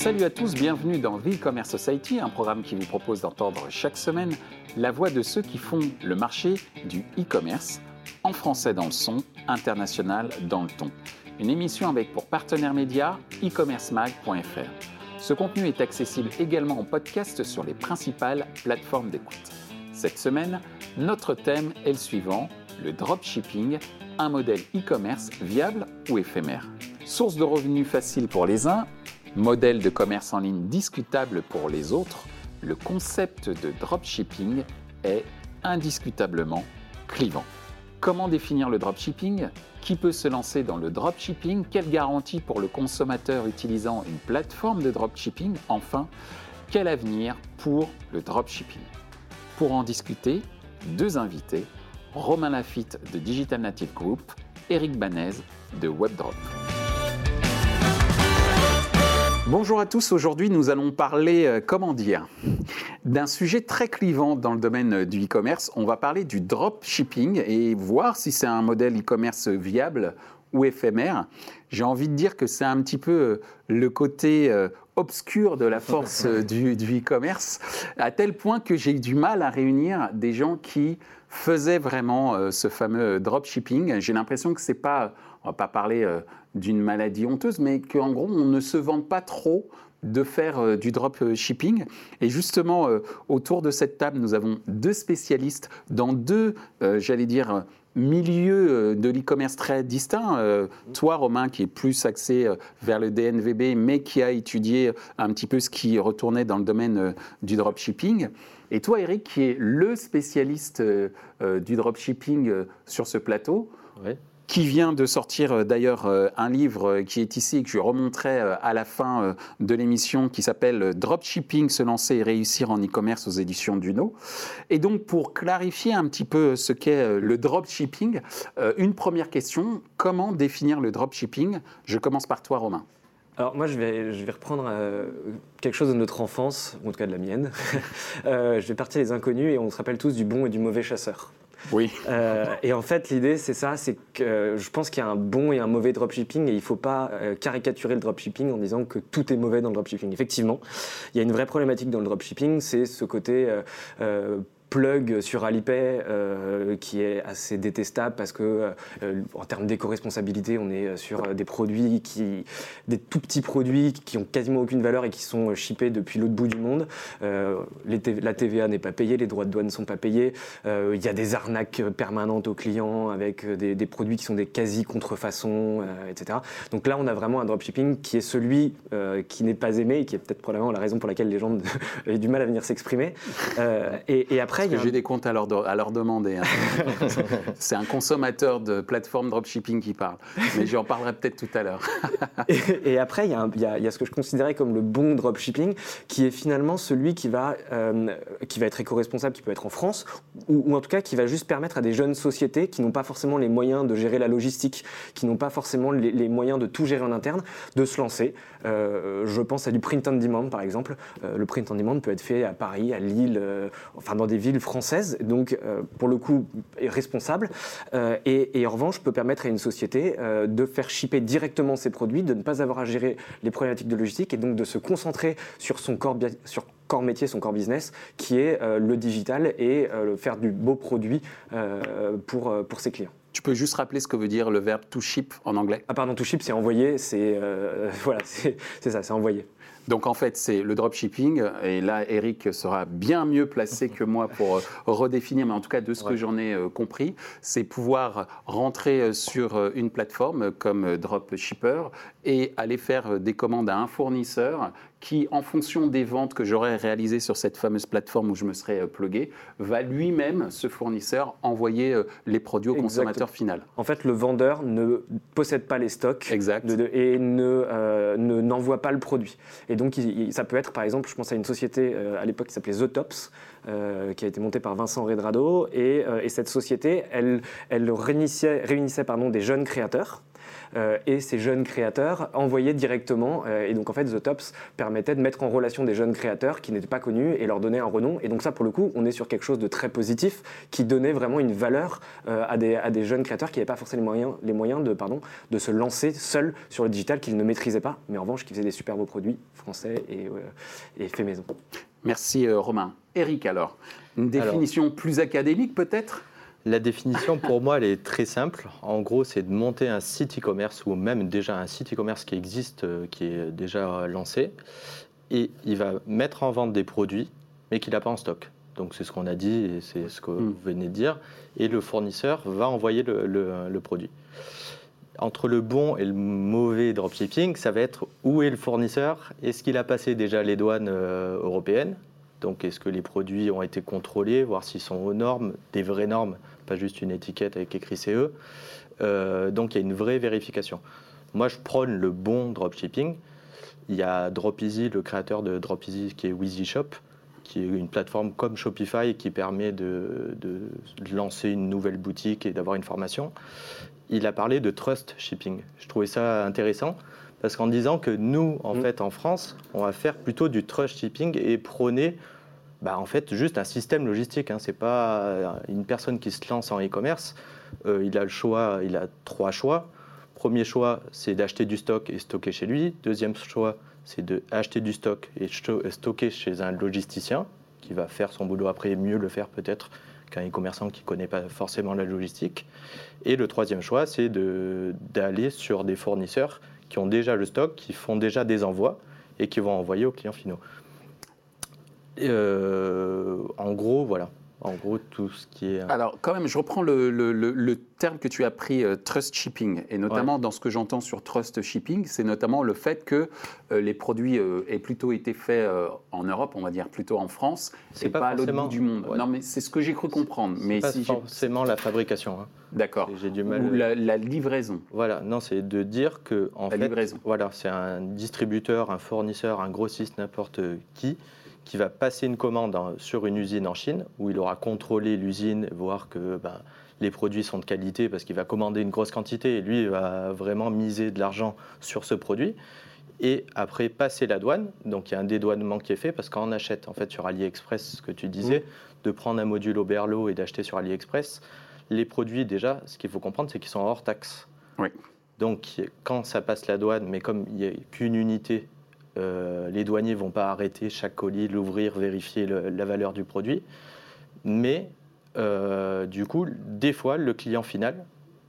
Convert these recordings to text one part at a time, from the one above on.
Salut à tous, bienvenue dans The E-Commerce Society, un programme qui vous propose d'entendre chaque semaine la voix de ceux qui font le marché du e-commerce, en français dans le son, international dans le ton. Une émission avec pour partenaire média e-commercemag.fr. Ce contenu est accessible également en podcast sur les principales plateformes d'écoute. Cette semaine, notre thème est le suivant, le dropshipping, un modèle e-commerce viable ou éphémère? Source de revenus facile pour les uns, modèle de commerce en ligne discutable pour les autres, le concept de dropshipping est indiscutablement clivant. Comment définir le dropshipping? Qui peut se lancer dans le dropshipping? Quelle garantie pour le consommateur utilisant une plateforme de dropshipping? Enfin, quel avenir pour le dropshipping? Pour en discuter, deux invités, Romain Lafitte de Digital Native Group, Eric Banez de WebDrop. Bonjour à tous, aujourd'hui nous allons parler, euh, comment dire, d'un sujet très clivant dans le domaine du e-commerce. On va parler du dropshipping et voir si c'est un modèle e-commerce viable ou éphémère. J'ai envie de dire que c'est un petit peu euh, le côté euh, obscur de la force du, du e-commerce, à tel point que j'ai eu du mal à réunir des gens qui faisaient vraiment ce fameux dropshipping. J'ai l'impression que c'est pas, on va pas parler d'une maladie honteuse, mais qu'en gros, on ne se vante pas trop de faire euh, du drop shipping. Et justement, euh, autour de cette table, nous avons deux spécialistes dans deux, euh, j'allais dire, milieux de l'e-commerce très distincts. toi, Romain, qui est plus axé vers le DNVB, mais qui a étudié un petit peu ce qui retournait dans le domaine du dropshipping. Et toi, Eric, qui est le spécialiste du dropshipping sur ce plateau. Qui vient de sortir euh, d'ailleurs euh, un livre euh, qui est ici et que je remonterai à la fin de l'émission qui s'appelle Dropshipping, se lancer et réussir en e-commerce aux éditions Duno. Et donc pour clarifier un petit peu ce qu'est le dropshipping, une première question, comment définir le dropshipping? Je commence par toi Romain. Alors moi, je vais, je vais reprendre quelque chose de notre enfance, en tout cas de la mienne. je vais partir des inconnus et on se rappelle tous du bon et du mauvais chasseur. Oui. Euh, et en fait, l'idée, c'est ça, c'est que je pense qu'il y a un bon et un mauvais dropshipping et il ne faut pas euh, caricaturer le dropshipping en disant que tout est mauvais dans le dropshipping. Effectivement, il y a une vraie problématique dans le dropshipping, c'est ce côté euh, plug sur Alipay euh, qui est assez détestable parce que euh, en termes d'éco-responsabilité, on est sur des produits qui, des tout petits produits qui ont quasiment aucune valeur et qui sont shippés depuis l'autre bout du monde. Euh, la TVA n'est pas payée, les droits de douane ne sont pas payés. Il y a des arnaques permanentes aux clients avec des, produits qui sont des quasi contrefaçons, etc. Donc là, on a vraiment un dropshipping qui est celui qui n'est pas aimé et qui est peut-être probablement la raison pour laquelle les gens ont du mal à venir s'exprimer. et après que j'ai des comptes à leur, à leur demander. Hein. c'est un consommateur de plateforme dropshipping qui parle. Mais j'en parlerai peut-être tout à l'heure. et, après, il y, y, a ce que je considérais comme le bon dropshipping, qui est finalement celui qui va, euh, qui va être éco-responsable, qui peut être en France, ou, en tout cas qui va juste permettre à des jeunes sociétés qui n'ont pas forcément les moyens de gérer la logistique, qui n'ont pas forcément les, moyens de tout gérer en interne, de se lancer. Euh, je pense à du print on demand, par exemple. Euh, le print on demand peut être fait à Paris, à Lille, enfin dans des villes française, donc euh, pour le coup responsable, euh, et, en revanche peut permettre à une société euh, de faire shipper directement ses produits, de ne pas avoir à gérer les problématiques de logistique et donc de se concentrer sur son corps, sur corps métier, son corps business, qui est le digital et faire du beau produit pour, pour ses clients. Tu peux juste rappeler ce que veut dire le verbe to ship en anglais? Ah pardon, to ship c'est envoyer, c'est voilà, c'est ça, c'est envoyer. Donc en fait, c'est le dropshipping. Et là, Eric sera bien mieux placé que moi pour euh, redéfinir, mais en tout cas de ce que j'en ai euh, compris, c'est pouvoir rentrer euh, sur une plateforme comme Dropshipper et aller faire des commandes à un fournisseur qui, en fonction des ventes que j'aurais réalisées sur cette fameuse plateforme où je me serais plugué, va lui-même, ce fournisseur, envoyer les produits au consommateur final. En fait, le vendeur ne possède pas les stocks exact. et ne n'envoie pas le produit. Et donc, ça peut être, par exemple, je pense à une société euh, à l'époque qui s'appelait The Tops, euh, qui a été montée par Vincent Redrado. Et, euh, et cette société, elle, elle réunissait, réunissait pardon, des jeunes créateurs et ces jeunes créateurs envoyaient directement. et donc en fait, The Tops permettait de mettre en relation des jeunes créateurs qui n'étaient pas connus et leur donner un renom. Et donc ça, pour le coup, on est sur quelque chose de très positif qui donnait vraiment une valeur à, des, à des jeunes créateurs qui n'avaient pas forcément les moyens, les moyens de, pardon, de se lancer seuls sur le digital qu'ils ne maîtrisaient pas, mais en revanche qui faisaient des super beaux produits français et, et faits maison. Merci Romain. Eric alors, une définition plus académique peut-être? La définition, pour moi, elle est très simple. En gros, c'est de monter un site e-commerce ou même déjà un site e-commerce qui existe, euh, qui est déjà lancé. Et il va mettre en vente des produits, mais qu'il n'a pas en stock. Donc, c'est ce qu'on a dit et c'est ce que hmm. vous venez de dire. Et le fournisseur va envoyer le, produit. Entre le bon et le mauvais dropshipping, ça va être où est le fournisseur? Est-ce qu'il a passé déjà les douanes euh, européennes? Donc, est-ce que les produits ont été contrôlés, voir s'ils sont aux normes, des vraies normes, pas juste une étiquette avec écrit CE euh, Donc, il y a une vraie vérification. Moi, je prône le bon dropshipping. Il y a DropEasy, le créateur de DropEasy, qui est Wheezy Shop, qui est une plateforme comme Shopify qui permet de, de lancer une nouvelle boutique et d'avoir une formation. Il a parlé de trust shipping. Je trouvais ça intéressant parce qu'en disant que nous, en mm. fait, en France, on va faire plutôt du trust shipping et prôner bah, en fait, juste un système logistique. Hein. Ce n'est pas une personne qui se lance en e-commerce. Euh, il a le choix, il a trois choix. Premier choix, c'est d'acheter du stock et stocker chez lui. Deuxième choix, c'est d'acheter du stock et stocker chez un logisticien qui va faire son boulot après mieux le faire peut-être qu'un e-commerçant qui ne connaît pas forcément la logistique. Et le troisième choix, c'est d'aller sur des fournisseurs qui ont déjà le stock, qui font déjà des envois et qui vont envoyer aux clients finaux. Euh, en gros, voilà. En gros, tout ce qui est. Alors, quand même, je reprends le, terme que tu as pris, euh, trust shipping. Et notamment, dans ce que j'entends sur trust shipping, c'est notamment le fait que euh, les produits aient plutôt été faits en Europe, on va dire plutôt en France, et pas, pas à l'autre bout du monde. Non, mais c'est ce que j'ai cru comprendre. Mais pas si forcément la fabrication. Hein. D'accord. J'ai du mal. Ou la, livraison. Voilà, non, c'est de dire que en la fait, livraison. voilà, c'est un distributeur, un fournisseur, un grossiste, n'importe qui qui va passer une commande sur une usine en Chine, où il aura contrôlé l'usine, voir que ben, les produits sont de qualité, parce qu'il va commander une grosse quantité, et lui il va vraiment miser de l'argent sur ce produit. Et après, passer la douane, donc il y a un dédouanement qui est fait, parce qu'on achète en fait sur AliExpress, ce que tu disais, mmh. de prendre un module Oberlo et d'acheter sur AliExpress, les produits déjà, ce qu'il faut comprendre, c'est qu'ils sont hors taxe. Oui. Donc quand ça passe la douane, mais comme il n'y a qu'une unité euh, les douaniers vont pas arrêter chaque colis, l'ouvrir, vérifier la valeur du produit. Mais euh, du coup, des fois, le client final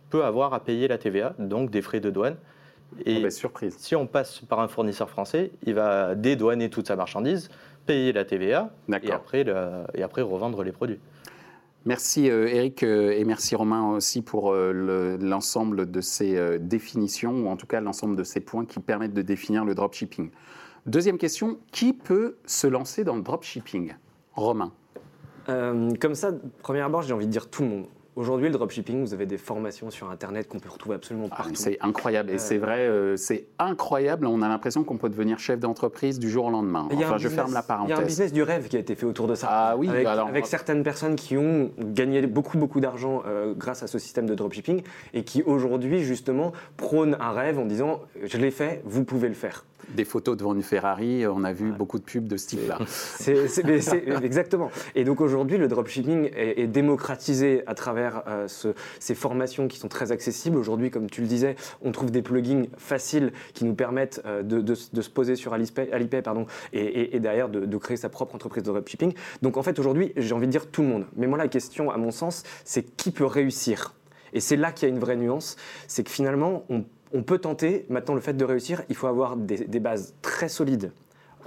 peut avoir à payer la TVA, donc des frais de douane. Et ah bah, surprise. si on passe par un fournisseur français, il va dédouaner toute sa marchandise, payer la TVA et après, et après revendre les produits. Merci euh, Eric et merci Romain aussi pour l'ensemble de ces définitions, ou en tout cas l'ensemble de ces points qui permettent de définir le dropshipping. Deuxième question, qui peut se lancer dans le dropshipping? Romain euh, Comme ça, première j'ai envie de dire tout le monde. Aujourd'hui, le dropshipping, vous avez des formations sur Internet qu'on peut retrouver absolument ah, partout. c'est incroyable. Et c'est vrai, euh, c'est incroyable. On a l'impression qu'on peut devenir chef d'entreprise du jour au lendemain. Enfin, je ferme la parenthèse. Il y a un business du rêve qui a été fait autour de ça. Ah oui, avec, avec certaines personnes qui ont gagné beaucoup, beaucoup d'argent euh, grâce à ce système de dropshipping et qui aujourd'hui, justement, prônent un rêve en disant Je l'ai fait, vous pouvez le faire des photos devant une Ferrari, on a vu beaucoup de pubs de ce type-là. exactement. Et donc aujourd'hui, le dropshipping est, démocratisé à travers euh, ces formations qui sont très accessibles. Aujourd'hui, comme tu le disais, on trouve des plugins faciles qui nous permettent euh, de, se poser sur Alipay, pardon, et, derrière de, créer sa propre entreprise de dropshipping. Donc en fait, aujourd'hui, j'ai envie de dire tout le monde. Mais moi, la question, à mon sens, c'est qui peut réussir? Et c'est là qu'il y a une vraie nuance, c'est que finalement, on on peut tenter. Maintenant, le fait de réussir, il faut avoir des, bases très solides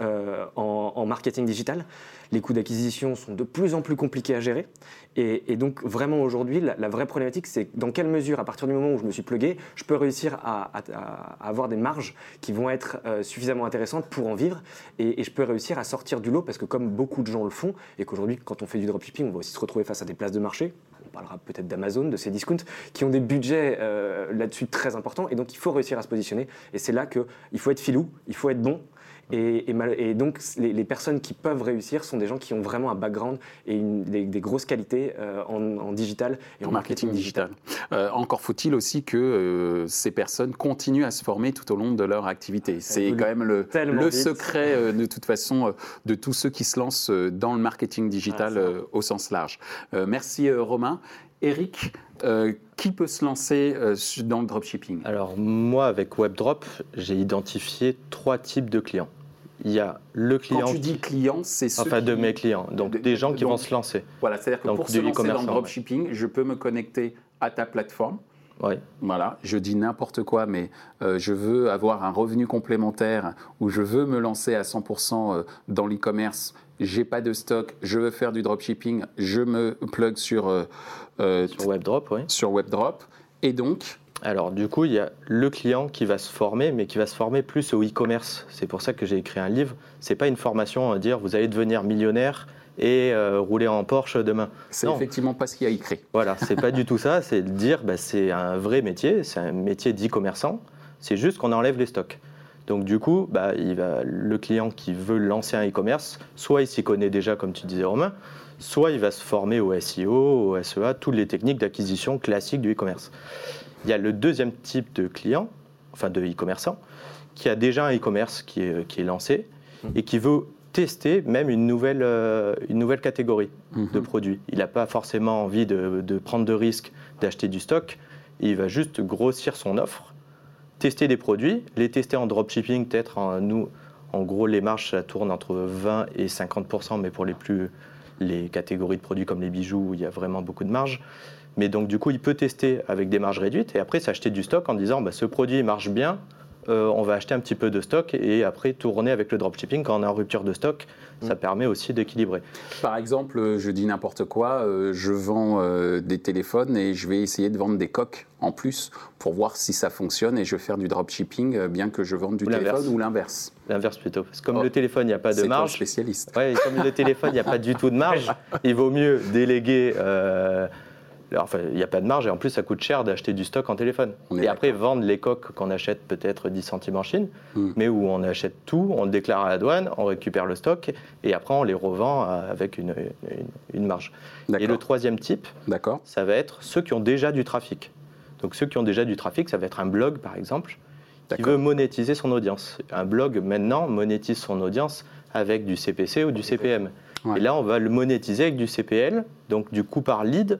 euh, en, marketing digital. Les coûts d'acquisition sont de plus en plus compliqués à gérer. Et, donc, vraiment aujourd'hui, la, vraie problématique, c'est dans quelle mesure, à partir du moment où je me suis plugué, je peux réussir à, avoir des marges qui vont être euh, suffisamment intéressantes pour en vivre. Et, je peux réussir à sortir du lot parce que, comme beaucoup de gens le font, et qu'aujourd'hui, quand on fait du dropshipping, on va aussi se retrouver face à des places de marché parlera peut-être d'Amazon, de ces discounts, qui ont des budgets euh, là-dessus très importants. Et donc, il faut réussir à se positionner. Et c'est là qu'il faut être filou, il faut être bon. Et, et, donc, les, personnes qui peuvent réussir sont des gens qui ont vraiment un background et une, des, grosses qualités euh, en, digital et en, marketing, digital. Euh, encore faut-il aussi que euh, ces personnes continuent à se former tout au long de leur activité. C'est quand même le, le secret, de toute façon, de tous ceux qui se lancent dans le marketing digital au sens large. merci Romain. Eric, qui peut se lancer dans le dropshipping? Alors moi, avec WebDrop, j'ai identifié trois types de clients il y a le client. Quand tu dis client, c'est ceux Enfin, de mes clients, donc des gens qui vont se lancer. Voilà, c'est-à-dire que pour se lancer dans le dropshipping, je peux me connecter à ta plateforme. Oui. Voilà, je dis n'importe quoi, mais euh, je veux avoir un revenu complémentaire ou je veux me lancer à 100% euh, dans l'e-commerce. J'ai pas de stock, je veux faire du dropshipping, je me plug sur, euh, sur WebDrop, oui. Sur WebDrop. Et donc, alors du coup, il y a le client qui va se former, mais qui va se former plus au e-commerce. C'est pour ça que j'ai écrit un livre. C'est pas une formation à dire vous allez devenir millionnaire et euh, rouler en Porsche demain. C'est effectivement pas ce qu'il y a écrit. Voilà, c'est pas du tout ça. C'est de dire bah, c'est un vrai métier, c'est un métier d'e-commerçant. C'est juste qu'on enlève les stocks. Donc du coup, bah, il va, le client qui veut lancer un e-commerce, soit il s'y connaît déjà, comme tu disais Romain, soit il va se former au SEO, au SEA, toutes les techniques d'acquisition classiques du e-commerce. Il y a le deuxième type de client, enfin de e-commerçant, qui a déjà un e-commerce qui est, qui est lancé mmh. et qui veut tester même une nouvelle, euh, une nouvelle catégorie mmh. de produits. Il n'a pas forcément envie de, de, prendre de risques d'acheter du stock, il va juste grossir son offre, tester des produits, les tester en dropshipping, peut-être en, nous, en gros les marges ça tourne entre 20 et 50 mais pour les plus les catégories de produits comme les bijoux, il y a vraiment beaucoup de marge. Mais donc, du coup, il peut tester avec des marges réduites et après s'acheter du stock en disant bah, ce produit marche bien, euh, on va acheter un petit peu de stock et après tourner avec le dropshipping quand on est en rupture de stock. Ça mm. permet aussi d'équilibrer. Par exemple, je dis n'importe quoi, euh, je vends euh, des téléphones et je vais essayer de vendre des coques en plus pour voir si ça fonctionne et je vais faire du dropshipping bien que je vende du téléphone ou l'inverse. L'inverse plutôt. Parce que comme oh. le téléphone, il n'y a pas de marge. spécialiste. Ouais, comme le téléphone, il n'y a pas du tout de marge, il vaut mieux déléguer Enfin, il n'y a pas de marge et en plus, ça coûte cher d'acheter du stock en téléphone. Et après, vendre les coques qu'on achète peut-être 10 centimes en Chine, hmm. mais où on achète tout, on le déclare à la douane, on récupère le stock et après, on les revend euh, avec une, une, marge. Et le troisième type, ça va être ceux qui ont déjà du trafic. Donc, ceux qui ont déjà du trafic, ça va être un blog, par exemple, qui veut monétiser son audience. Un blog, maintenant, monétise son audience avec du CPC ou du CPM. Et là, on va le monétiser avec du CPL, donc du coût par lead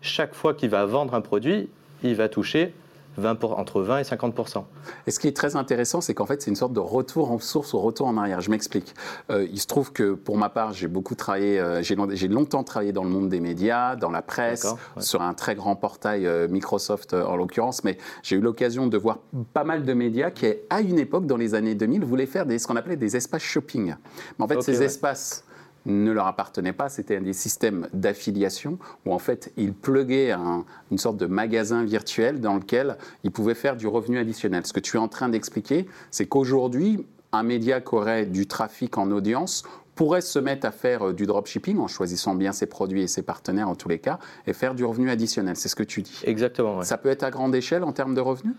chaque fois qu'il va vendre un produit, il va toucher 20 entre 20 et 50% Et ce qui est très intéressant, c'est qu'en fait, c'est une sorte de retour en source ou retour en arrière. Je m'explique. Euh, il se trouve que pour ma part, j'ai beaucoup travaillé, euh, j'ai longtemps travaillé dans le monde des médias, dans la presse, sur un très grand portail euh, Microsoft en l'occurrence, mais j'ai eu l'occasion de voir pas mal de médias qui, à une époque, dans les années 2000, voulaient faire des, ce qu'on appelait des espaces shopping. Mais en fait, ces espaces ne leur appartenait pas, c'était des systèmes d'affiliation où en fait ils pluguaient une sorte de magasin virtuel dans lequel ils pouvaient faire du revenu additionnel. Ce que tu es en train d'expliquer, c'est qu'aujourd'hui, un média qui aurait du trafic en audience pourrait se mettre à faire euh, du dropshipping en choisissant bien ses produits et ses partenaires en tous les cas et faire du revenu additionnel. C'est ce que tu dis. Exactement. Ça peut être à grande échelle en termes de revenus?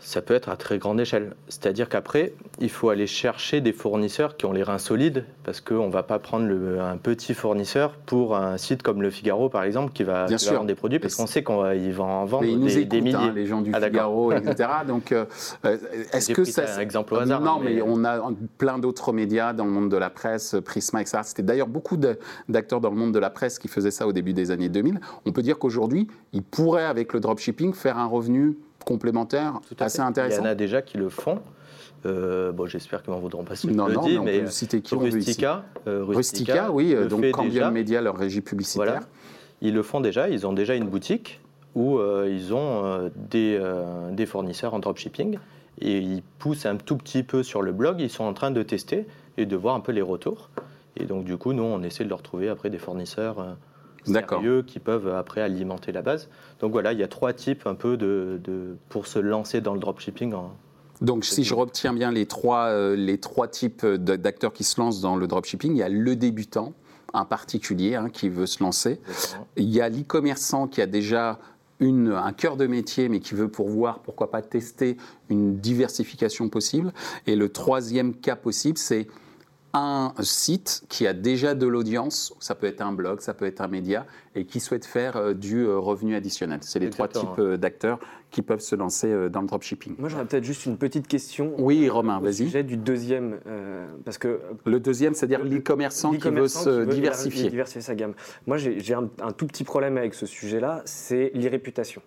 Ça peut être à très grande échelle. C'est-à-dire qu'après, il faut aller chercher des fournisseurs qui ont les reins solides, parce qu'on ne va pas prendre un petit fournisseur pour un site comme le Figaro, par exemple, qui va, vendre des produits, parce qu'on sait qu'il va en vendre des, nous écoutent, hein, milliers. les gens du ah, Figaro, etc. Donc, euh, euh, est-ce que ça... un exemple au hasard. Non, mais... on a plein d'autres médias dans le monde de la presse, Prisma, etc. C'était d'ailleurs beaucoup d'acteurs dans le monde de la presse qui faisaient ça au début des années 2000. On peut dire qu'aujourd'hui, ils pourraient, avec le dropshipping, faire un revenu complémentaire assez intéressant. Il y en a déjà qui le font. Euh, bon, j'espère qu'ils m'en voudront pas si non, je non, le dis, mais, peut citer qui Rustica, euh, Rustica, oui, donc Cambium Media, leur régie publicitaire. Voilà. Ils le font déjà, ils ont déjà une boutique où euh, ils ont des, des, fournisseurs en dropshipping et ils poussent un tout petit peu sur le blog, ils sont en train de tester et de voir un peu les retours. Et donc du coup, nous, on essaie de leur trouver après des fournisseurs sérieux qui peuvent après alimenter la base. Donc voilà, il y a trois types un peu de, pour se lancer dans le dropshipping. donc, si je retiens bien les trois, euh, les trois types d'acteurs qui se lancent dans le dropshipping, il y a le débutant, un particulier hein, qui veut se lancer. Il y a l'e-commerçant qui a déjà une, un cœur de métier, mais qui veut pourvoir, pourquoi pas tester une diversification possible. Et le troisième cas possible, c'est un site qui a déjà de l'audience, ça peut être un blog, ça peut être un média, et qui souhaite faire euh, du euh, revenu additionnel. C'est les trois types euh, d'acteurs qui peuvent se lancer dans le dropshipping. Moi, j'aurais peut-être juste une petite question. Oui, Romain, vas-y. sujet du deuxième, parce que le deuxième, c'est-à-dire l'e-commerçant qui veut se diversifier. diversifier sa gamme. Moi, j'ai un, un, tout petit problème avec ce sujet-là, c'est l'irréputation.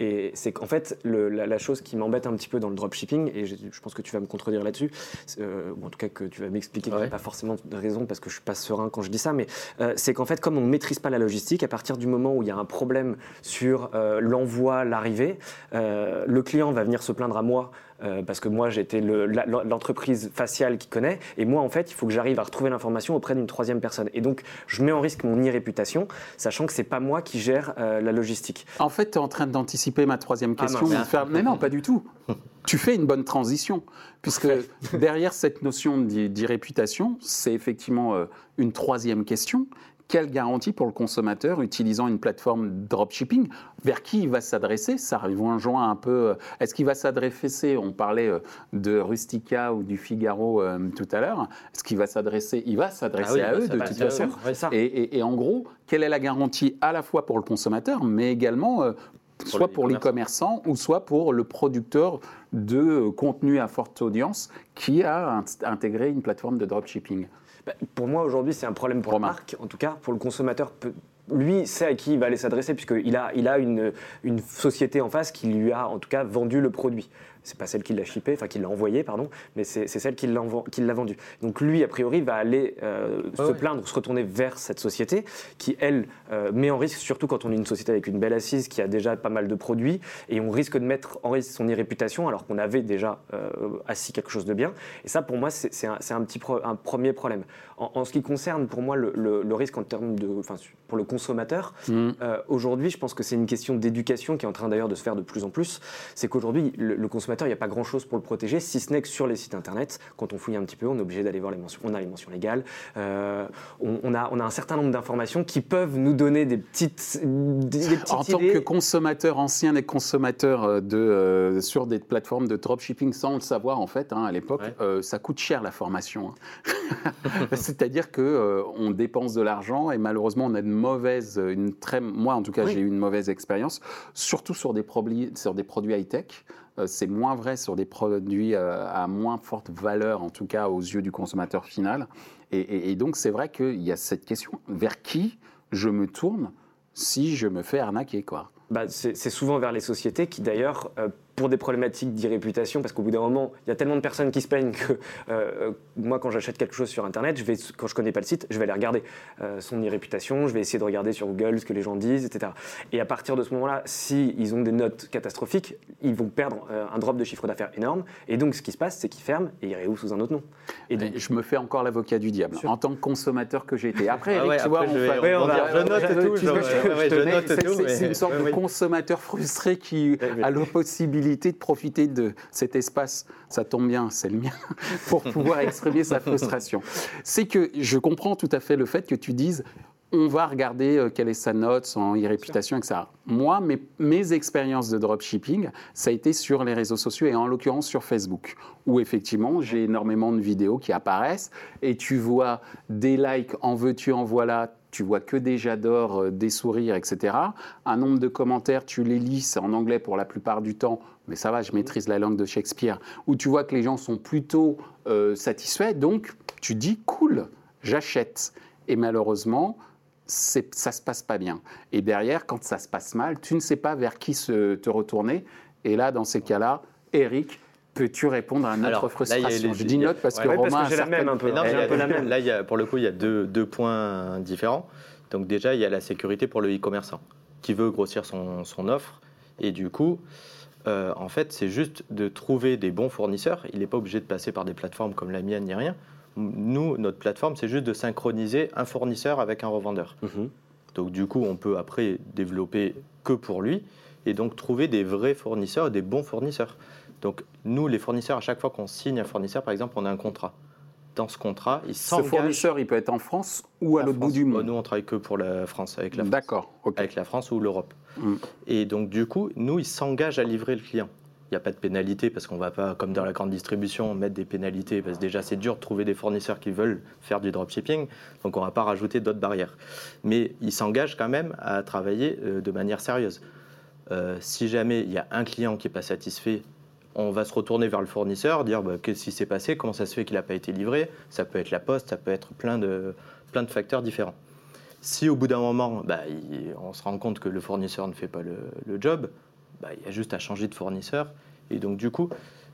Et c'est qu'en fait, la, chose qui m'embête un petit peu dans le dropshipping, et je, pense que tu vas me contredire là-dessus, euh, ou en tout cas que tu vas m'expliquer qu'il n'y a pas forcément de raison parce que je suis pas serein quand je dis ça, mais euh, c'est qu'en fait, comme on ne maîtrise pas la logistique, à partir du moment où il y a un problème sur euh, l'envoi, l'arrivée, le client va venir se plaindre à moi euh, parce que moi j'étais l'entreprise faciale qui connaît, et moi en fait il faut que j'arrive à retrouver l'information auprès d'une troisième personne. Et donc je mets en risque mon irréputation, sachant que c'est pas moi qui gère euh, la logistique. En fait, tu es en train d'anticiper ma troisième ah, question. mais non, pas du tout. tu fais une bonne transition, puisque derrière cette notion d'irréputation, c'est effectivement euh, une troisième question quelle garantie pour le consommateur utilisant une plateforme dropshipping? Vers qui il va s'adresser? Ça rejoint un peu. Euh, est-ce qu'il va s'adresser On parlait euh, de Rustica ou du Figaro euh, tout à l'heure. Est-ce qu'il va s'adresser Il va s'adresser ah à eux de toute façon. Et, en gros, quelle est la garantie à la fois pour le consommateur, mais également soit pour les commerçants ou soit pour le producteur de contenu à forte audience qui a intégré une plateforme de dropshipping bah, pour moi, aujourd'hui, c'est un problème pour la marque. En tout cas, pour le consommateur, lui sait à qui il va aller s'adresser, puisqu'il a, il a une, une société en face qui lui a, en tout cas, vendu le produit c'est pas celle qui l'a shippé, enfin qui l'a envoyé, pardon, mais c'est celle qui l'a vendu. Donc lui, a priori, va aller euh, se plaindre, se retourner vers cette société qui, elle, euh, met en risque, surtout quand on est une société avec une belle assise qui a déjà pas mal de produits, et on risque de mettre en risque son réputation alors qu'on avait déjà euh, assis quelque chose de bien. Et ça, pour moi, c'est un, un, petit un premier problème. En, ce qui concerne, pour moi, le, risque en termes de, enfin, pour le consommateur, mmh. aujourd'hui, je pense que c'est une question d'éducation qui est en train d'ailleurs de se faire de plus en plus. C'est qu'aujourd'hui, le, le consommateur il n'y a pas grand-chose pour le protéger, si ce n'est que sur les sites internet, quand on fouille un petit peu, on est obligé d'aller voir les mentions. On a les mentions légales, euh, on, a, on a un certain nombre d'informations qui peuvent nous donner des petites, des, En tant que consommateur ancien et consommateur euh, de, euh, sur des plateformes de dropshipping sans le savoir, en fait, hein, à l'époque, ça coûte cher la formation. Hein. C'est-à-dire qu'on on dépense de l'argent et malheureusement, on a une mauvaise, une très, moi en tout cas, j'ai eu une mauvaise expérience, surtout sur des, produits, sur des produits high-tech. Euh, c'est moins vrai sur des produits euh, à moins forte valeur, en tout cas aux yeux du consommateur final. Et, donc c'est vrai qu'il y a cette question vers qui je me tourne si je me fais arnaquer quoi? Bah, c'est souvent vers les sociétés qui d'ailleurs euh, pour des problématiques d'irréputation, parce qu'au bout d'un moment, il y a tellement de personnes qui se plaignent que euh, moi, quand j'achète quelque chose sur Internet, je vais, quand je connais pas le site, je vais aller regarder euh, son irréputation, je vais essayer de regarder sur Google ce que les gens disent, etc. Et à partir de ce moment-là, si ils ont des notes catastrophiques, ils vont perdre euh, un drop de chiffre d'affaires énorme. Et donc, ce qui se passe, c'est qu'ils ferment et ils réouvrent sous un autre nom. Et donc, je me fais encore l'avocat du diable en tant que consommateur que j'ai été. Après, ah tu vois, je note tout. C'est une sorte de consommateur frustré qui a la possibilité de profiter de cet espace, ça tombe bien, c'est le mien, pour pouvoir exprimer sa frustration. C'est que je comprends tout à fait le fait que tu dises on va regarder euh, quelle est sa note, son e-réputation, etc. Moi, mes, mes expériences de dropshipping, ça a été sur les réseaux sociaux et en l'occurrence sur Facebook, où effectivement j'ai énormément de vidéos qui apparaissent et tu vois des likes, en veux-tu, en voilà, tu vois que des j'adore, euh, des sourires, etc. Un nombre de commentaires, tu les lis, c'est en anglais pour la plupart du temps, mais ça va, je maîtrise la langue de Shakespeare, où tu vois que les gens sont plutôt euh, satisfaits, donc tu dis cool, j'achète. Et malheureusement, ça se passe pas bien. Et derrière, quand ça se passe mal, tu ne sais pas vers qui se, te retourner. Et là, dans ces cas-là, Eric, peux-tu répondre à notre frustration Je dis note parce que Romain j'ai la même un peu. Là, pour le coup, il y a deux, deux, points différents. Donc déjà, il y a la sécurité pour le e-commerçant qui veut grossir son, son offre. Et du coup, euh, en fait, c'est juste de trouver des bons fournisseurs. Il n'est pas obligé de passer par des plateformes comme la mienne ni rien. Nous, notre plateforme, c'est juste de synchroniser un fournisseur avec un revendeur. Mhm. Donc du coup, on peut après développer que pour lui et donc trouver des vrais fournisseurs, des bons fournisseurs. Donc nous, les fournisseurs, à chaque fois qu'on signe un fournisseur, par exemple, on a un contrat. dans ce contrat, il Ce s'engage. fournisseur, il peut être en France ou à l'autre bout France. du monde Nous, on travaille que pour la France, avec la France. D'accord, ok. Avec la France ou l'Europe. Mm. Et donc, du coup, nous, il s'engage à livrer le client. Il n'y a pas de pénalité parce qu'on ne va pas, comme dans la grande distribution, mettre des pénalités parce que déjà, c'est dur de trouver des fournisseurs qui veulent faire du dropshipping. Donc, on ne va pas rajouter d'autres barrières. Mais il s'engage quand même à travailler euh, de manière sérieuse. Euh, si jamais il y a un client qui n'est pas satisfait, on va se retourner vers le fournisseur, dire bah, qu'est-ce qui s'est passé, comment ça se fait qu'il n'a pas été livré. Ça peut être la poste, ça peut être plein de, plein de facteurs différents. Si au bout d'un moment, bah, il- on se rend compte que le fournisseur ne fait pas le, le job, bah, il y a juste à changer de fournisseur. Et donc du coup,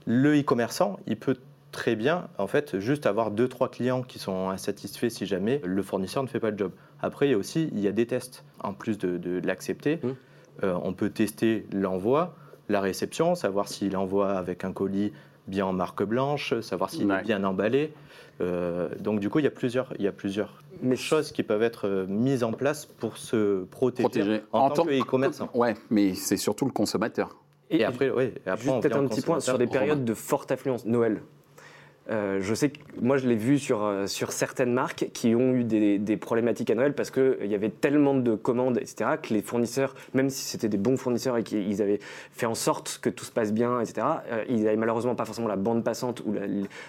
le e-commerçant, il peut très bien, en fait, juste avoir deux, trois clients qui sont insatisfaits si jamais le fournisseur ne fait pas le job. Après, il y a aussi il y a des tests. En plus de, de- de l'accepter, Mmh. euh, on peut tester l'envoi, la réception, savoir s'il envoie avec un colis bien en marque blanche, savoir s'il Ouais. est bien emballé. Euh, donc du coup, il y a plusieurs, il y a plusieurs Mais choses qui peuvent être euh, mises en place pour se protéger, Protéger. en, tant que e-commerçant. Ouais, mais c'est surtout le consommateur. Et, après, oui, et après, Juste on peut-être un petit point sur des périodes de forte affluence. Noël. Euh, je sais que moi je l'ai vu sur, euh, sur certaines marques qui ont eu des, des problématiques Noël parce qu'il y avait tellement de commandes, etc., que les fournisseurs, même si c'était des bons fournisseurs et qu'ils avaient fait en sorte que tout se passe bien, etc., euh, ils n'avaient malheureusement pas forcément la bande passante ou la-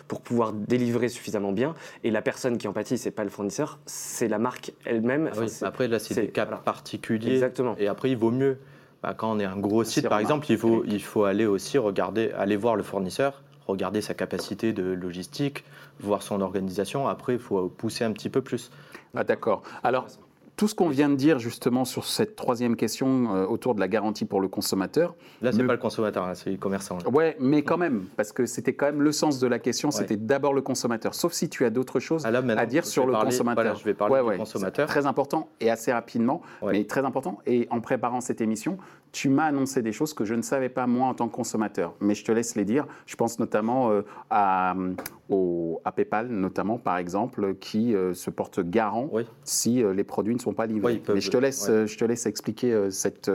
pour pouvoir délivrer suffisamment bien. Et la personne qui en pâtit, c'est pas le fournisseur, c'est la marque elle-même. Ah oui, après, là, c'est des cas voilà. particuliers. Exactement. Et après, il vaut mieux, bah, quand on est un gros site, par exemple, il faut, il faut aller aussi regarder, aller voir le fournisseur, regarder sa capacité de logistique, voir son organisation. Après, il faut pousser un petit peu plus. Ah, d'accord. Alors, tout ce qu'on vient de dire justement sur cette troisième question euh, autour de la garantie pour le consommateur, Là, c'est Le- pas le consommateur, là, c'est le commerçant. là. ouais, mais quand même, parce que c'était quand même le sens de la question, c'était d'abord le consommateur. Sauf si tu as d'autres choses Ah, là, à dire sur le parler- consommateur. voilà, je vais parler Ouais, du ouais, consommateur. Très important et assez rapidement, mais très important. Et en préparant cette émission, tu m'as annoncé des choses que je ne savais pas moi en tant que consommateur. Mais je te laisse les dire. Je pense notamment euh, à, euh, au- à PayPal, notamment par exemple, qui euh, se porte garant Oui. si euh, les produits ne sont pas livrés. Oui, ils peuvent- Mais je te laisse, ouais. je te laisse expliquer cette,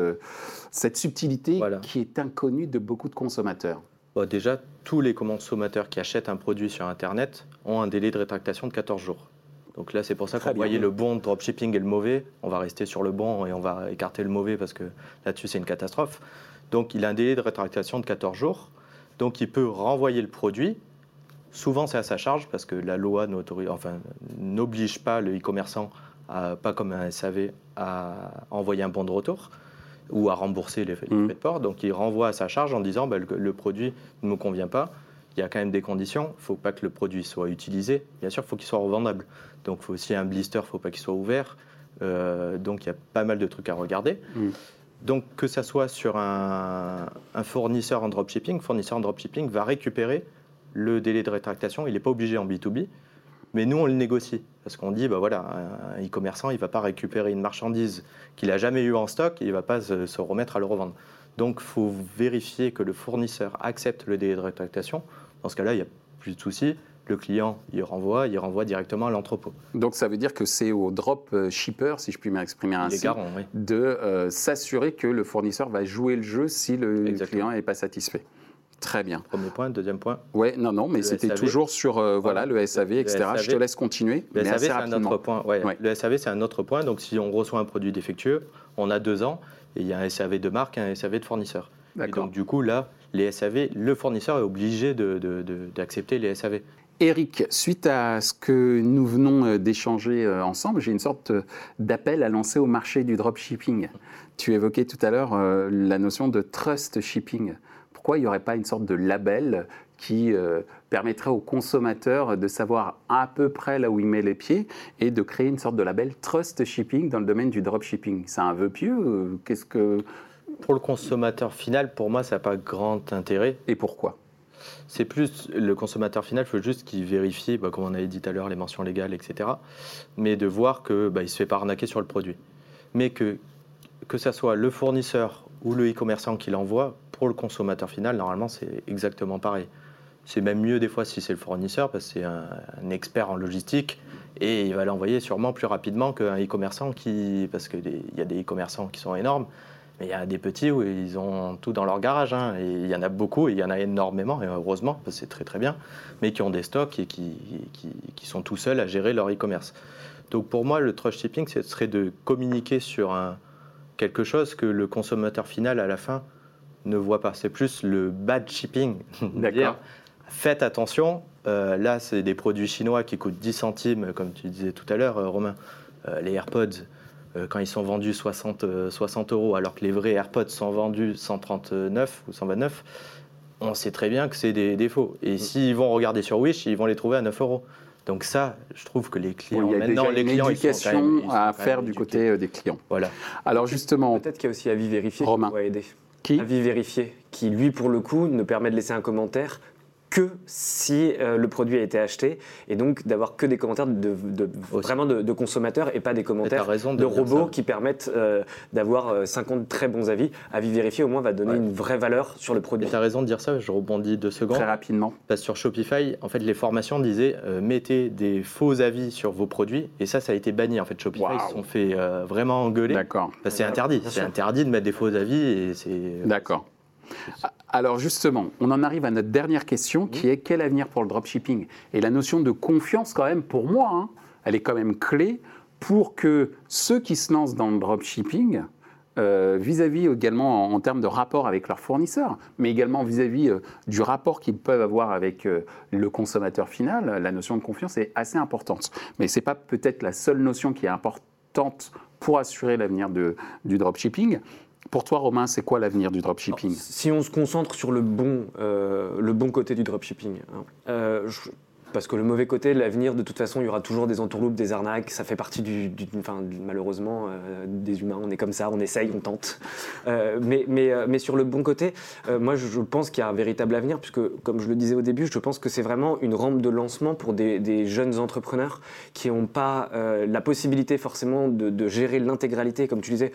cette subtilité Voilà. qui est inconnue de beaucoup de consommateurs. Bon, déjà, tous les consommateurs qui achètent un produit sur Internet ont un délai de rétractation de 14 jours. Donc là, c'est pour ça qu'on voyait le bon dropshipping et le mauvais. On va rester sur le bon et on va écarter le mauvais parce que là-dessus, c'est une catastrophe. Donc, il a un délai de rétractation de 14 jours. Donc, il peut renvoyer le produit. Souvent, c'est à sa charge parce que la loi n'autorise- enfin, n'oblige pas le e-commerçant, pas comme un SAV, à envoyer un bon de retour ou à rembourser les, Mhm. frais de port. Donc, il renvoie à sa charge en disant bah, le, le produit ne me convient pas. Il y a quand même des conditions. Il ne faut pas que le produit soit utilisé. Bien sûr, il faut qu'il soit revendable. Donc, il faut aussi un blister, il ne faut pas qu'il soit ouvert. Euh, donc, il y a pas mal de trucs à regarder. Mhm. Donc, que ça soit sur un, un fournisseur en dropshipping, le fournisseur en dropshipping va récupérer le délai de rétractation. Il n'est pas obligé en B2B, mais nous, on le négocie. Parce qu'on dit, bah voilà, un e-commerçant, il ne va pas récupérer une marchandise qu'il n'a jamais eu en stock, il ne va pas se, se remettre à le revendre. Donc, il faut vérifier que le fournisseur accepte le délai de rétractation. Dans ce cas-là, il n'y a plus de souci. Le client, il renvoie, il renvoie directement à l'entrepôt. Donc ça veut dire que c'est au drop euh, shipper, si je puis m'exprimer ainsi, oui. de euh, s'assurer que le fournisseur va jouer le jeu si le Exactement. client n'est pas satisfait. Très bien. Premier point. Deuxième point, Ouais, non, non, mais c'était toujours sur euh, voilà, le SAV, Le etc. Je te laisse continuer, Le mais SAV, c'est un autre point. Ouais, Ouais. Le SAV, c'est un autre point. Donc, si on reçoit un produit défectueux, on a deux ans et il y a un SAV de marque et un SAV de fournisseur. Et D'accord. donc, du coup, là, les SAV, le fournisseur est obligé d'accepter les SAV. Eric, suite à ce que nous venons euh, d'échanger euh, ensemble, j'ai une sorte euh, d'appel à lancer au marché du dropshipping. Tu évoquais tout à l'heure la notion de trust shipping. Pourquoi il n'y aurait pas une sorte de label qui permettrait aux consommateurs de savoir à peu près là où il met les pieds et de créer une sorte de label trust shipping dans le domaine du dropshipping? C'est un vœu pieux Qu'est-ce que Pour le consommateur final, pour moi, ça n'a pas grand intérêt. et pourquoi? C'est plus le consommateur final, il faut juste qu'il vérifie, bah, comme on avait dit tout à l'heure, les mentions légales, etc. Mais de voir que bah, il se fait pas arnaquer sur le produit. Mais que que ça soit le fournisseur ou le e-commerçant qui l'envoie, pour le consommateur final, normalement, c'est exactement pareil. C'est même mieux des fois si c'est le fournisseur, parce que c'est un, un expert en logistique, et il va l'envoyer sûrement plus rapidement qu'un e-commerçant qui... Parce qu'il y a des e-commerçants qui sont énormes, Mais il y a des petits où ils ont tout dans leur garage. hein. Et il y en a beaucoup, et il y en a énormément, et heureusement, parce que c'est très très bien, mais qui ont des stocks et qui, qui, qui sont tout seuls à gérer leur e-commerce. Donc pour moi, le trust shipping, ce serait de communiquer sur un, quelque chose que le consommateur final, à la fin, ne voit pas. C'est plus le bad shipping. D'accord. Faites attention, euh, là, c'est des produits chinois qui coûtent 10 centimes, comme tu disais tout à l'heure, euh, Romain. Euh, les AirPods, quand ils sont vendus 60, euh, 60 euros, alors que les vrais AirPods sont vendus 139 ou 129, on sait très bien que c'est des défauts. Mm. Et s'ils vont regarder sur Wish, ils vont les trouver à 9 euros. Donc ça, je trouve que les Bon, clients, il y a maintenant, déjà les une clients, ils sont quand éducation même- ils sont à faire du côté euh, des clients. Voilà. Alors justement, Peut-être qu'il y a aussi Avis Vérifié Romain. qui pourrait aider. qui? Avis Vérifié, qui lui, pour le coup, ne permet de laisser un commentaire que si euh, le produit a été acheté et donc d'avoir que des commentaires de, de- Aussi. vraiment de, de consommateurs et pas des commentaires raison de, robots qui permettent euh, d'avoir euh, 50 très bons avis. Avis Vérifié, au moins, va donner Ouais. une vraie valeur sur le produit. tu as raison de dire ça, je rebondis deux secondes. très rapidement. Parce que sur Shopify, en fait, les formations disaient euh, mettez des faux avis sur vos produits, et ça, ça a été banni. En fait, Shopify Waouh. ils se sont fait euh, vraiment engueuler. D'accord. Parce que c'est interdit, c'est interdit de mettre des faux avis, et c'est. D'accord. Alors justement, on en arrive à notre dernière question qui est quel avenir pour le dropshipping? Et la notion de confiance quand même pour moi, hein, elle est quand même clé pour que ceux qui se lancent dans le dropshipping, euh, vis-à-vis également en, termes de rapport avec leurs fournisseurs, mais également vis-à-vis euh, du rapport qu'ils peuvent avoir avec euh, le consommateur final, la notion de confiance est assez importante. Mais ce n'est pas peut-être la seule notion qui est importante pour assurer l'avenir du dropshipping. Pour toi, Romain, c'est quoi l'avenir du dropshipping? Si on se concentre sur le bon, euh, côté du dropshipping, hein, euh, parce que le mauvais côté, l'avenir, de toute façon, il y aura toujours des entourloupes, des arnaques, ça fait partie du, enfin, malheureusement euh, des humains, on est comme ça, on essaye, on tente. Euh, mais, mais, euh, mais sur le bon côté, moi je, pense qu'il y a un véritable avenir, puisque comme je le disais au début, je pense que c'est vraiment une rampe de lancement pour des, jeunes entrepreneurs qui n'ont pas la possibilité forcément de, de gérer l'intégralité, comme tu disais.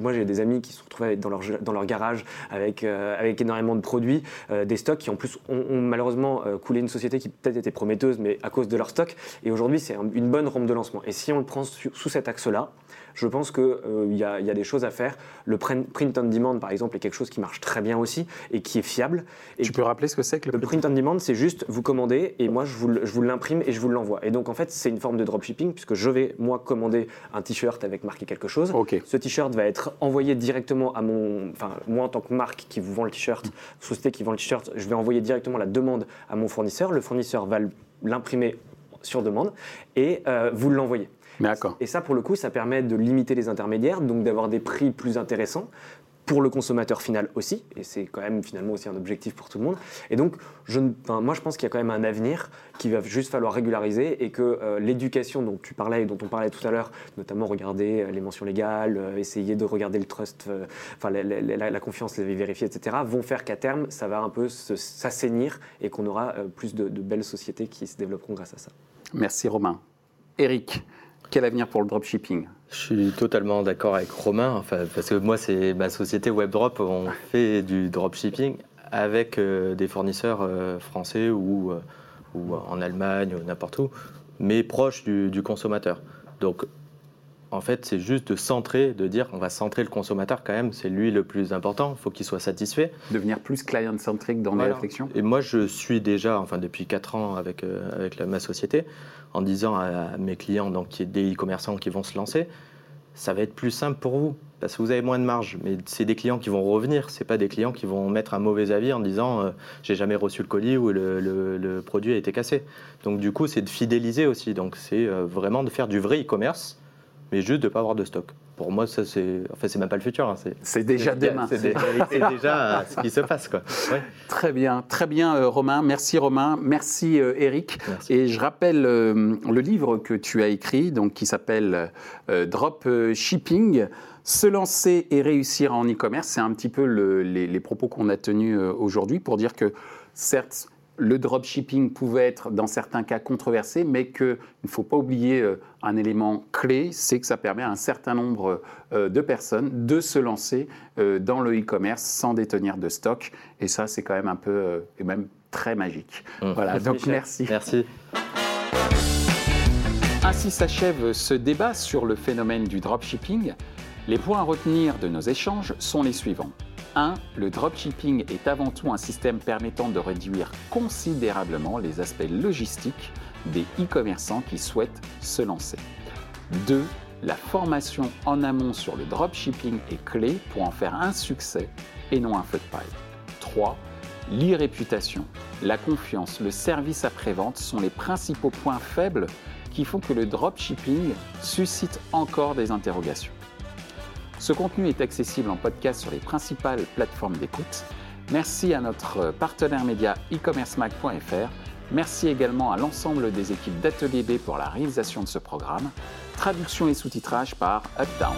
Moi j'ai des amis qui se retrouvés dans leur, dans leur garage avec, avec énormément de produits, des stocks qui en plus ont, ont malheureusement coulé une société qui peut-être était mais à cause de leur stock. Et aujourd'hui c'est un- une bonne rampe de lancement. Et si on le prend sous cet axe-là, je pense qu'il y, a, il y a des choses à faire. Le print on demand, par exemple, est quelque chose qui marche très bien aussi et qui est fiable. Et Tu peux rappeler ce que c'est que le le print on demand, c'est juste vous commandez et moi je vous, le- je vous l'imprime et je vous l'envoie. Et donc en fait, c'est une forme de dropshipping puisque je vais moi commander un t-shirt avec marqué quelque chose. Ce t-shirt va être envoyé directement à mon. Enfin, moi en tant que marque qui vous vend le t-shirt, société qui vend le t-shirt, je vais envoyer directement la demande à mon fournisseur. Le fournisseur va l'imprimer sur demande et euh, vous l'envoyez. Et ça, pour le coup, ça permet de limiter les intermédiaires, donc d'avoir des prix plus intéressants pour le consommateur final aussi, et c'est quand même finalement aussi un objectif pour tout le monde. Et donc, je, ne- enfin, moi, je pense qu'il y a quand même un avenir qu'il va juste falloir régulariser et que euh, l'éducation dont tu parlais et dont on parlait tout à l'heure, notamment regarder euh, les mentions légales, euh, essayer de regarder le trust, euh, enfin la, la- la- la confiance, les vérifier, etc., vont faire qu'à terme, ça va un peu s'assainir et qu'on aura plus de, de belles sociétés qui se développeront grâce à ça. Merci Romain. Eric, quel avenir pour le dropshipping? Je suis totalement d'accord avec Romain, enfin, parce que moi, c'est ma société WebDrop, on fait du dropshipping avec euh, des fournisseurs euh, français ou, euh, ou en Allemagne ou n'importe où, mais proches du, du consommateur. Donc, en fait, c'est juste de centrer, de dire on va centrer le consommateur quand même, c'est lui le plus important, il faut qu'il soit satisfait. Devenir plus client-centric dans les Voilà. réflexions Et moi, je suis déjà, enfin depuis 4 ans avec, euh, avec la- ma société, en disant à, mes clients, donc qui est des e-commerçants qui vont se lancer, ça va être plus simple pour vous parce que vous avez moins de marge. Mais c'est des clients qui vont revenir, c'est pas des clients qui vont mettre un mauvais avis en disant euh, j'ai jamais reçu le colis ou le, le- le produit a été cassé. Donc du coup, c'est de fidéliser aussi. Donc c'est euh, vraiment de faire du vrai e-commerce, mais juste de pas avoir de stock. Pour moi, ça c'est, enfin c'est même pas le futur. hein, c'est déjà demain. C'est, dé- c'est déjà euh, ce qui se passe quoi. Ouais. Très bien, très bien euh, Romain. Merci Romain, merci euh, Eric. Merci. Et je rappelle euh, le livre que tu as écrit, donc qui s'appelle Drop Shipping. Se lancer et réussir en e-commerce, c'est un petit peu le- les, les propos qu'on a tenus aujourd'hui pour dire que certes, le dropshipping pouvait être dans certains cas controversé, mais qu'il ne faut pas oublier euh, un élément clé, c'est que ça permet à un certain nombre euh, de personnes de se lancer euh, dans le e-commerce sans détenir de stock. Et ça, c'est quand même un peu, euh, et même très magique. Mmh. Voilà, donc merci. Merci. Ainsi s'achève ce débat sur le phénomène du dropshipping. Les points à retenir de nos échanges sont les suivants. 1. Le dropshipping est avant tout un système permettant de réduire considérablement les aspects logistiques des e-commerçants qui souhaitent se lancer. 2. La formation en amont sur le dropshipping est clé pour en faire un succès et non un feu de paille. 3. L'e-réputation, la confiance, le service après-vente sont les principaux points faibles qui font que le dropshipping suscite encore des interrogations. Ce contenu est accessible en podcast sur les principales plateformes d'écoute. Merci à notre partenaire média e-commercemag.fr. Merci également à l'ensemble des équipes d'Atelier B pour la réalisation de ce programme. Traduction et sous-titrage par Uptown.